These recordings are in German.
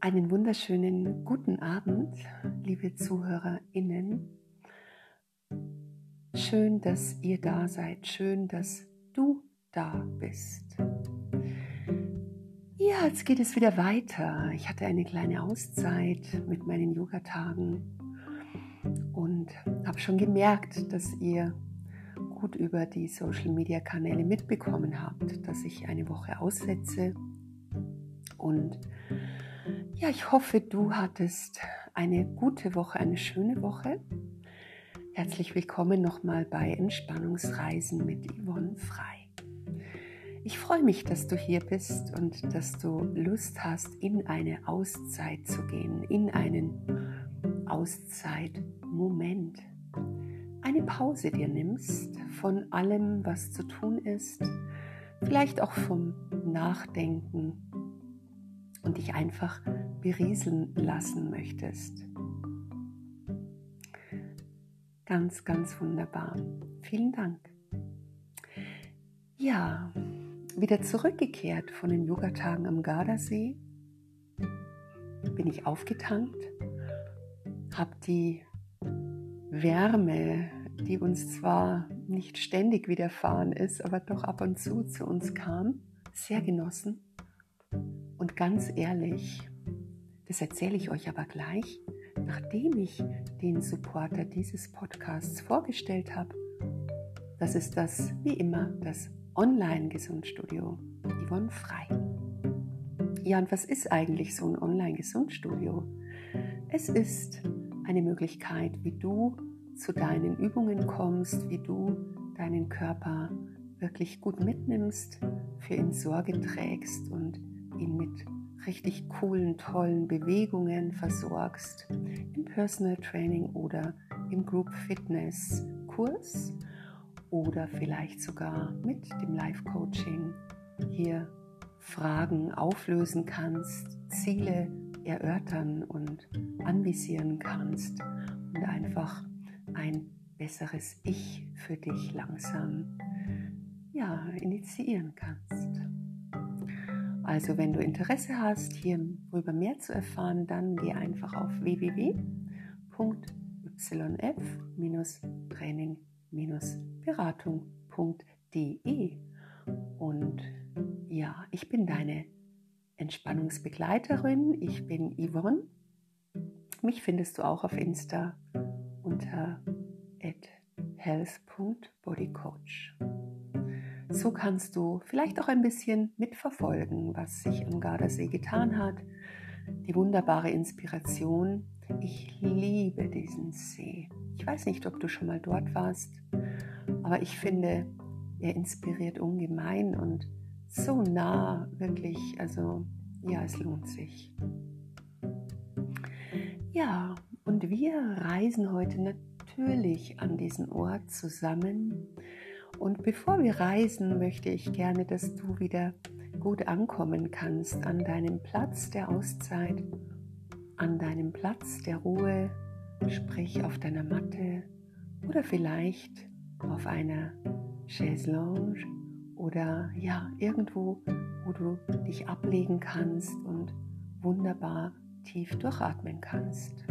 Einen wunderschönen guten Abend, liebe ZuhörerInnen. Schön, dass ihr da seid. Schön, dass du da bist. Ja, jetzt geht es wieder weiter. Ich hatte eine kleine Auszeit mit meinen Yogatagen und habe schon gemerkt, dass ihr gut über die Social-Media-Kanäle mitbekommen habt, dass ich eine Woche aussetze und ja, ich hoffe, du hattest eine gute Woche, eine schöne Woche. Herzlich willkommen nochmal bei Entspannungsreisen mit Yvonne Frei. Ich freue mich, dass du hier bist und dass du Lust hast, in eine Auszeit zu gehen, in einen Auszeitmoment. Eine Pause dir nimmst von allem, was zu tun ist, vielleicht auch vom Nachdenken und dich einfach berieseln lassen möchtest. Ganz, ganz wunderbar. Vielen Dank. Ja, wieder zurückgekehrt von den Yogatagen am Gardasee bin ich aufgetankt, habe die Wärme, die uns zwar nicht ständig widerfahren ist, aber doch ab und zu zu uns kam, sehr genossen. Und ganz ehrlich, das erzähle ich euch aber gleich, nachdem ich den Supporter dieses Podcasts vorgestellt habe. Das ist das, wie immer, das Online-Gesundstudio Yvonne Frei. Ja, und was ist eigentlich so ein Online-Gesundstudio? Es ist eine Möglichkeit, wie du zu deinen Übungen kommst, wie du deinen Körper wirklich gut mitnimmst, für ihn Sorge trägst und ihn mit richtig coolen, tollen Bewegungen versorgst im Personal Training oder im Group Fitness Kurs oder vielleicht sogar mit dem Life Coaching hier Fragen auflösen kannst, Ziele erörtern und anvisieren kannst und einfach ein besseres Ich für dich langsam ja, initiieren kannst. Also wenn du Interesse hast, hierüber mehr zu erfahren, dann geh einfach auf www.yf-training-beratung.de und ja, ich bin deine Entspannungsbegleiterin. Ich bin Yvonne. Mich findest du auch auf Insta unter health.bodycoach. So kannst du vielleicht auch ein bisschen mitverfolgen, was sich am Gardasee getan hat. Die wunderbare Inspiration. Ich liebe diesen See. Ich weiß nicht, ob du schon mal dort warst, aber ich finde, er inspiriert ungemein und so nah, wirklich. Also ja, es lohnt sich. Ja, und wir reisen heute natürlich an diesen Ort zusammen und bevor wir reisen, möchte ich gerne, dass du wieder gut ankommen kannst an deinem Platz der Auszeit, an deinem Platz der Ruhe, sprich auf deiner Matte oder vielleicht auf einer Chaise Lounge oder ja, irgendwo, wo du dich ablegen kannst und wunderbar tief durchatmen kannst.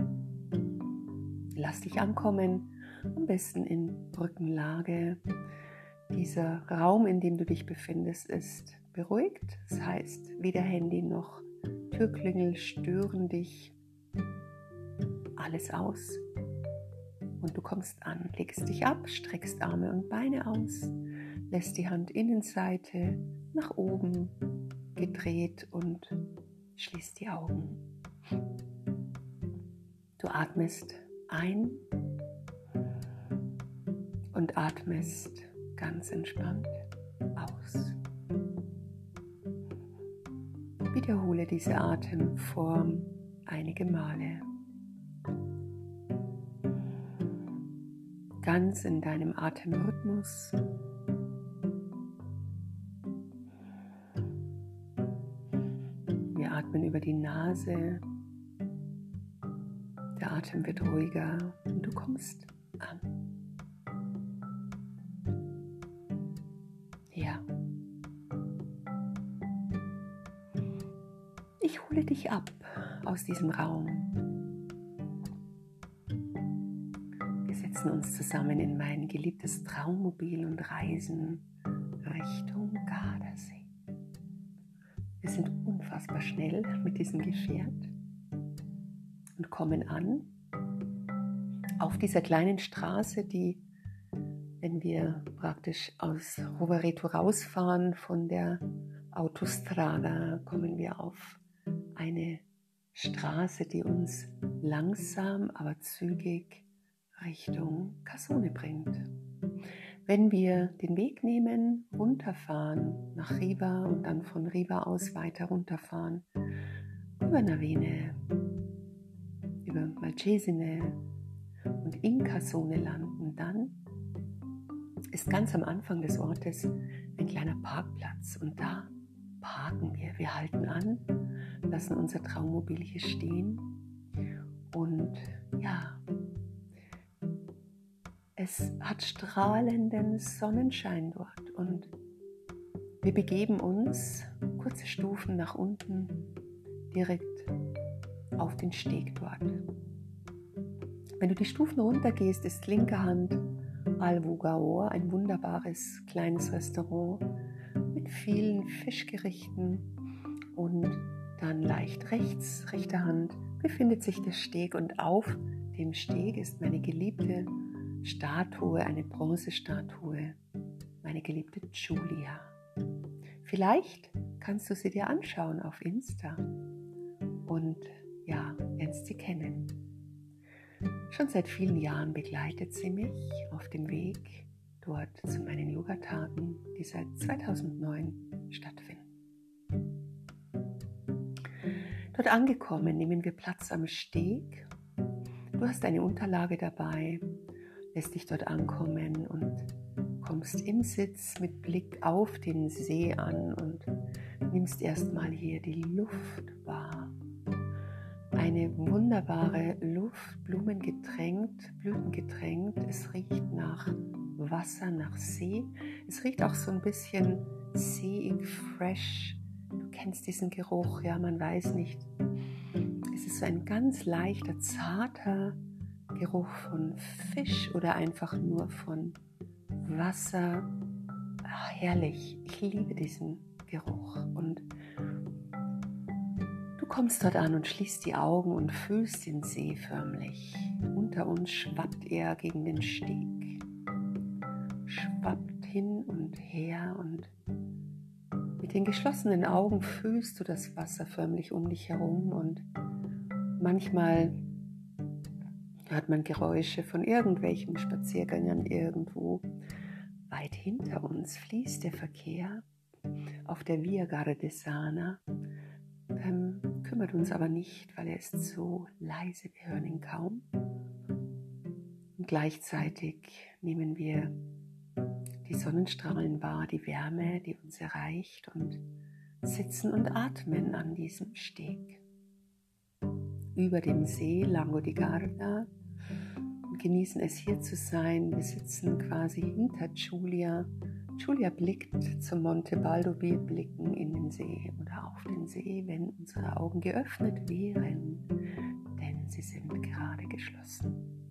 Lass dich ankommen, am besten in Rückenlage dieser Raum, in dem du dich befindest, ist beruhigt. Das heißt, weder Handy noch Türklingel stören dich. Alles aus. Und du kommst an, legst dich ab, streckst Arme und Beine aus, lässt die Handinnenseite nach oben gedreht und schließt die Augen. Du atmest ein und atmest ganz entspannt aus. Wiederhole diese Atemform einige Male. Ganz in deinem Atemrhythmus. Wir atmen über die Nase. Der Atem wird ruhiger und du kommst an. Dich ab aus diesem Raum. Wir setzen uns zusammen in mein geliebtes Traummobil und reisen Richtung Gardasee. Wir sind unfassbar schnell mit diesem Gefährt und kommen an auf dieser kleinen Straße, die, wenn wir praktisch aus Rovereto rausfahren von der Autostrada, kommen wir auf eine Straße, die uns langsam, aber zügig Richtung Casone bringt. Wenn wir den Weg nehmen, runterfahren nach Riva und dann von Riva aus weiter runterfahren, über Navene, über Malcesine und in Casone landen, dann ist ganz am Anfang des Ortes ein kleiner Parkplatz und da parken wir. Wir halten an, lassen unser Traummobil hier stehen und ja, es hat strahlenden Sonnenschein dort und wir begeben uns kurze Stufen nach unten direkt auf den Steg dort. Wenn du die Stufen runtergehst, ist linke Hand Alvugaor, ein wunderbares kleines Restaurant mit vielen Fischgerichten und dann leicht rechts, rechte Hand befindet sich der Steg und auf dem Steg ist meine geliebte Statue, eine Bronzestatue, meine geliebte Julia. Vielleicht kannst du sie dir anschauen auf Insta und ja, lernst sie kennen. Schon seit vielen Jahren begleitet sie mich auf dem Weg dort zu meinen Yogatagen, die seit 2009 stattfinden. Dort angekommen nehmen wir Platz am Steg. Du hast eine Unterlage dabei, lässt dich dort ankommen und kommst im Sitz mit Blick auf den See an und nimmst erstmal hier die Luft wahr. Eine wunderbare Luft, blumengetränkt, blütengetränkt. Es riecht nach Wasser, nach See. Es riecht auch so ein bisschen seeig, fresh, Du kennst diesen Geruch, ja, man weiß nicht. Es ist so ein ganz leichter, zarter Geruch von Fisch oder einfach nur von Wasser. Ach, herrlich, ich liebe diesen Geruch. Und du kommst dort an und schließt die Augen und fühlst den See förmlich. Unter uns schwappt er gegen den Steg, schwappt hin und her und den geschlossenen Augen fühlst du das Wasser förmlich um dich herum und manchmal hört man Geräusche von irgendwelchen Spaziergängern irgendwo. Weit hinter uns fließt der Verkehr auf der Via Gardesana, ähm, kümmert uns aber nicht, weil er ist so leise, wir hören ihn kaum. Und gleichzeitig nehmen wir die Sonnenstrahlen wahr, die Wärme, die uns erreicht und sitzen und atmen an diesem Steg. Über dem See Lago di Garda und genießen es hier zu sein. Wir sitzen quasi hinter Giulia. Giulia blickt zum Monte Baldo, wir blicken in den See oder auf den See, wenn unsere Augen geöffnet wären, denn sie sind gerade geschlossen.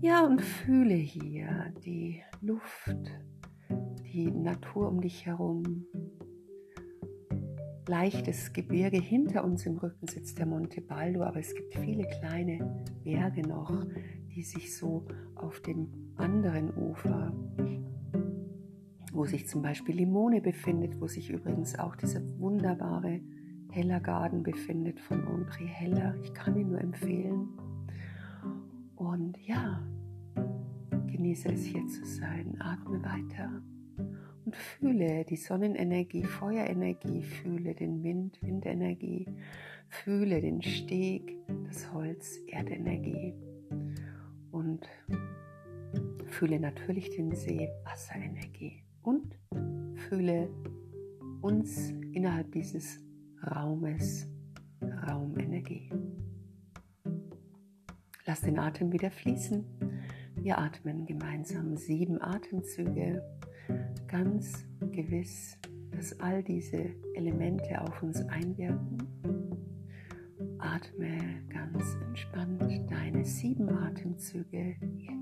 Ja, und fühle hier die Luft, die Natur um dich herum. Leichtes Gebirge hinter uns im Rücken sitzt der Monte Baldo, aber es gibt viele kleine Berge noch, die sich so auf dem anderen Ufer, wo sich zum Beispiel Limone befindet, wo sich übrigens auch dieser wunderbare Heller Garden befindet von André Heller. Ich kann ihn nur empfehlen. Und ja, genieße es hier zu sein. Atme weiter. Und fühle die Sonnenenergie, Feuerenergie, fühle den Wind, Windenergie, fühle den Steg, das Holz, Erdenergie. Und fühle natürlich den See, Wasserenergie. Und fühle uns innerhalb dieses Raumes, Raumenergie. Lass den Atem wieder fließen. Wir atmen gemeinsam sieben Atemzüge, ganz gewiss, dass all diese Elemente auf uns einwirken. atme ganz entspannt deine sieben Atemzüge jetzt.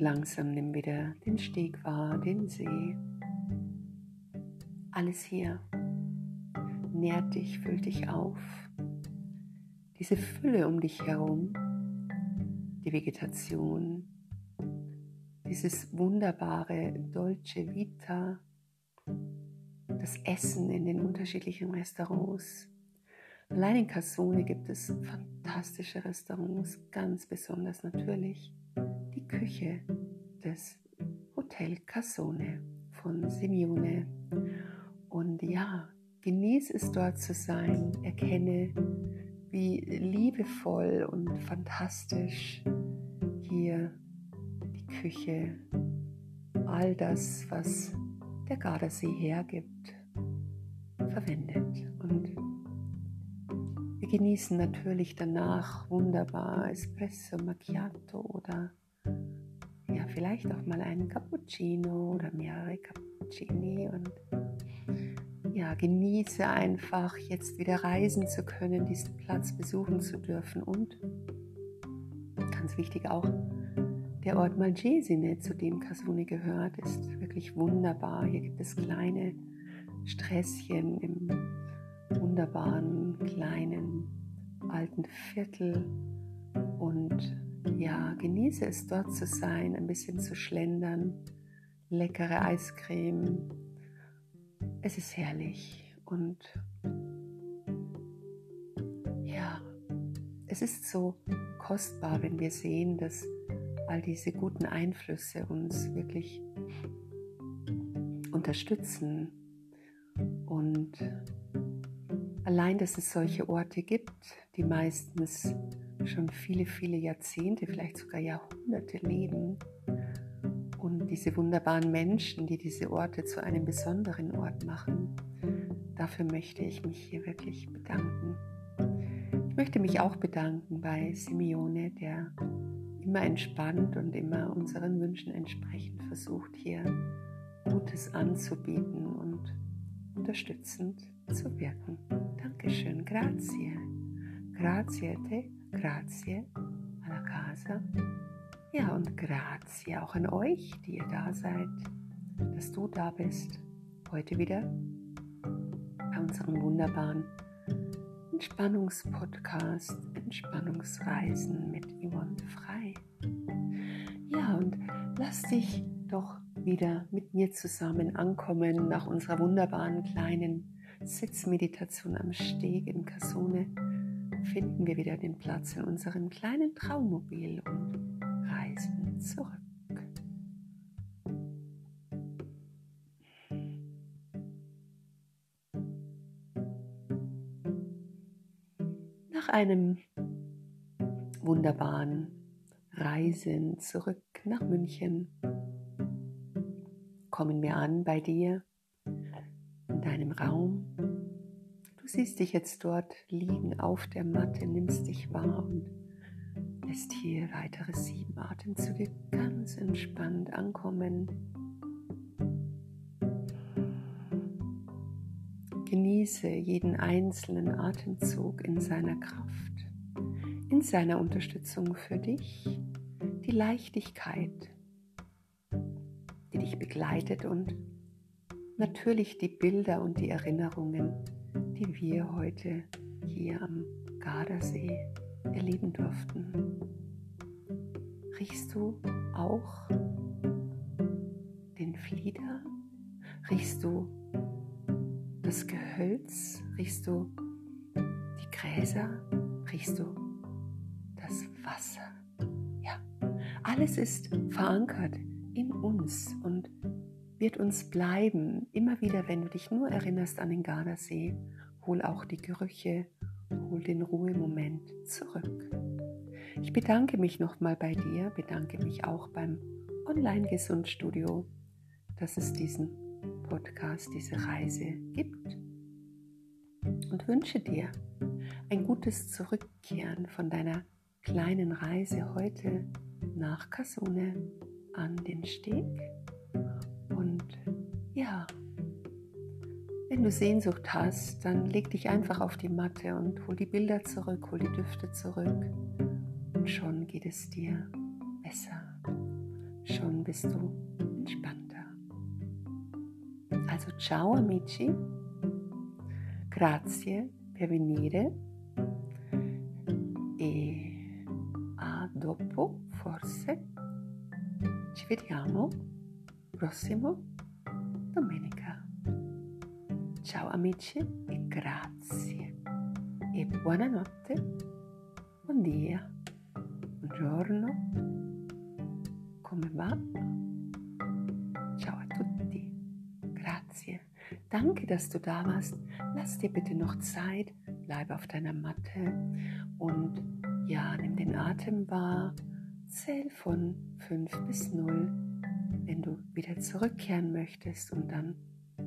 Langsam nimm wieder den Steg wahr, den See. Alles hier nährt dich, füllt dich auf. Diese Fülle um dich herum, die Vegetation, dieses wunderbare Dolce Vita, das Essen in den unterschiedlichen Restaurants. Allein in Cassone gibt es fantastische Restaurants, ganz besonders natürlich die Küche des Hotel Cassone von Simeone. Und ja, genieße es dort zu sein, erkenne, wie liebevoll und fantastisch hier die Küche, all das, was der Gardasee hergibt, verwendet. Genießen natürlich danach wunderbar Espresso Macchiato oder ja, vielleicht auch mal einen Cappuccino oder mehrere Cappuccini und ja, genieße einfach jetzt wieder reisen zu können, diesen Platz besuchen zu dürfen und ganz wichtig auch der Ort Malgesine, zu dem Kasune gehört, ist wirklich wunderbar. Hier gibt es kleine Sträßchen im wunderbaren kleinen alten Viertel. Und ja, genieße es dort zu sein, ein bisschen zu schlendern, leckere Eiscreme. Es ist herrlich. Und ja, es ist so kostbar, wenn wir sehen, dass all diese guten Einflüsse uns wirklich unterstützen. Und allein, dass es solche Orte gibt, die meistens schon viele, viele Jahrzehnte, vielleicht sogar Jahrhunderte leben. Und diese wunderbaren Menschen, die diese Orte zu einem besonderen Ort machen, dafür möchte ich mich hier wirklich bedanken. Ich möchte mich auch bedanken bei Simeone, der immer entspannt und immer unseren Wünschen entsprechend versucht, hier Gutes anzubieten und unterstützend zu wirken. Dankeschön, grazie. Grazie te Grazie alla casa. Ja, und grazie auch an euch, die ihr da seid, dass du da bist. Heute wieder bei unserem wunderbaren Entspannungspodcast, Entspannungsreisen mit Yvonne Frei. Ja, und lass dich doch wieder mit mir zusammen ankommen nach unserer wunderbaren kleinen Sitzmeditation am Steg in Casone finden wir wieder den Platz in unserem kleinen Traummobil und reisen zurück. Nach einem wunderbaren Reisen zurück nach München kommen wir an bei dir in deinem Raum siehst dich jetzt dort liegen auf der Matte, nimmst dich wahr und lässt hier weitere sieben Atemzüge ganz entspannt ankommen. Genieße jeden einzelnen Atemzug in seiner Kraft, in seiner Unterstützung für dich, die Leichtigkeit, die dich begleitet und natürlich die Bilder und die Erinnerungen, die wir heute hier am Gardasee erleben durften. Riechst du auch den Flieder? Riechst du das Gehölz? Riechst du die Gräser? Riechst du das Wasser? Ja, alles ist verankert in uns und wird uns bleiben. Immer wieder, wenn du dich nur erinnerst an den Gardasee, hol auch die Gerüche, hol den Ruhemoment zurück. Ich bedanke mich nochmal bei dir, bedanke mich auch beim Online-Gesundstudio, dass es diesen Podcast, diese Reise gibt und wünsche dir ein gutes Zurückkehren von deiner kleinen Reise heute nach Kasune an den Steg. Ja, wenn du Sehnsucht hast, dann leg dich einfach auf die Matte und hol die Bilder zurück, hol die Düfte zurück. Und schon geht es dir besser. Schon bist du entspannter. Also ciao amici, grazie per venire e a dopo forse ci vediamo prossimo domenica. Ciao amici e grazie. E buonanotte, buon dia, buongiorno, come va? Ciao a tutti, grazie. Danke, dass du da warst. Lass dir bitte noch Zeit, bleib auf deiner Matte. Und ja, nimm den Atem wahr, zähl von 5 bis 0, wenn du wieder zurückkehren möchtest und dann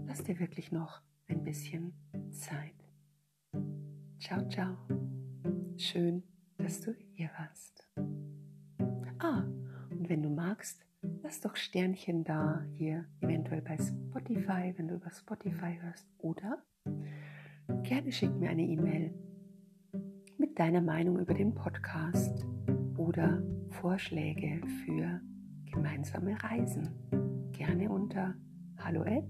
lass dir wirklich noch ein bisschen Zeit. Ciao, ciao. Schön, dass du hier warst. Ah, und wenn du magst, lass doch Sternchen da, hier eventuell bei Spotify, wenn du über Spotify hörst. Oder gerne schick mir eine E-Mail mit deiner Meinung über den Podcast oder Vorschläge für gemeinsame Reisen. Gerne unter hallo at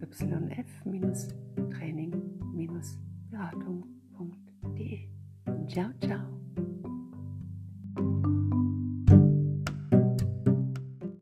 yf-training-beratung.de. Ciao, ciao.